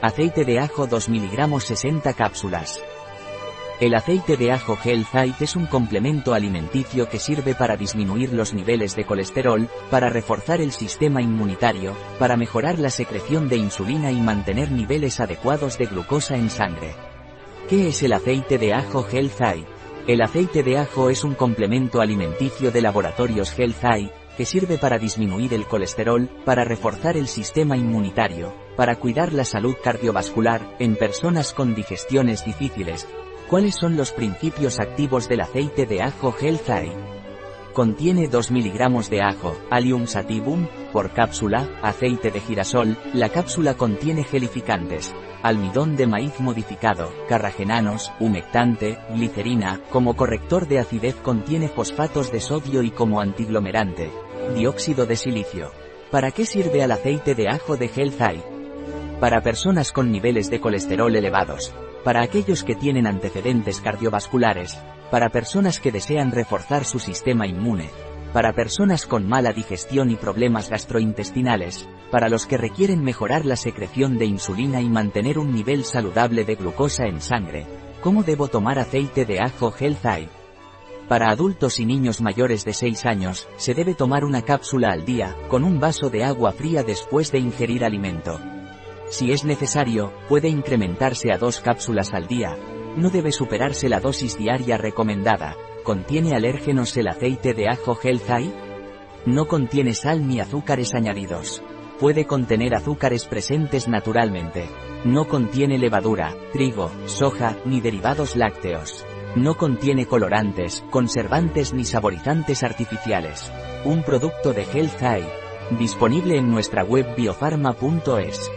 Aceite de ajo 2 mg 60 cápsulas. El aceite de ajo Healthite es un complemento alimenticio que sirve para disminuir los niveles de colesterol, para reforzar el sistema inmunitario, para mejorar la secreción de insulina y mantener niveles adecuados de glucosa en sangre. ¿Qué es el aceite de ajo Healthite? El aceite de ajo es un complemento alimenticio de laboratorios Healthite, que sirve para disminuir el colesterol, para reforzar el sistema inmunitario, para cuidar la salud cardiovascular, en personas con digestiones difíciles, ¿Cuáles son los principios activos del aceite de ajo Healthite? Contiene 2 mg de ajo, Allium sativum, por cápsula, aceite de girasol, la cápsula contiene gelificantes, almidón de maíz modificado, carragenanos, humectante, glicerina, como corrector de acidez contiene fosfatos de sodio y como antiglomerante, dióxido de silicio. ¿Para qué sirve el aceite de ajo de Healthite? Para personas con niveles de colesterol elevados, para aquellos que tienen antecedentes cardiovasculares, para personas que desean reforzar su sistema inmune, para personas con mala digestión y problemas gastrointestinales, para los que requieren mejorar la secreción de insulina y mantener un nivel saludable de glucosa en sangre. ¿Cómo debo tomar aceite de ajo Health Para adultos y niños mayores de 6 años, se debe tomar una cápsula al día, con un vaso de agua fría después de ingerir alimento. Si es necesario, puede incrementarse a dos cápsulas al día. No debe superarse la dosis diaria recomendada. ¿Contiene alérgenos el aceite de ajo Health No contiene sal ni azúcares añadidos. Puede contener azúcares presentes naturalmente. No contiene levadura, trigo, soja, ni derivados lácteos. No contiene colorantes, conservantes ni saborizantes artificiales. Un producto de Health Disponible en nuestra web biofarma.es.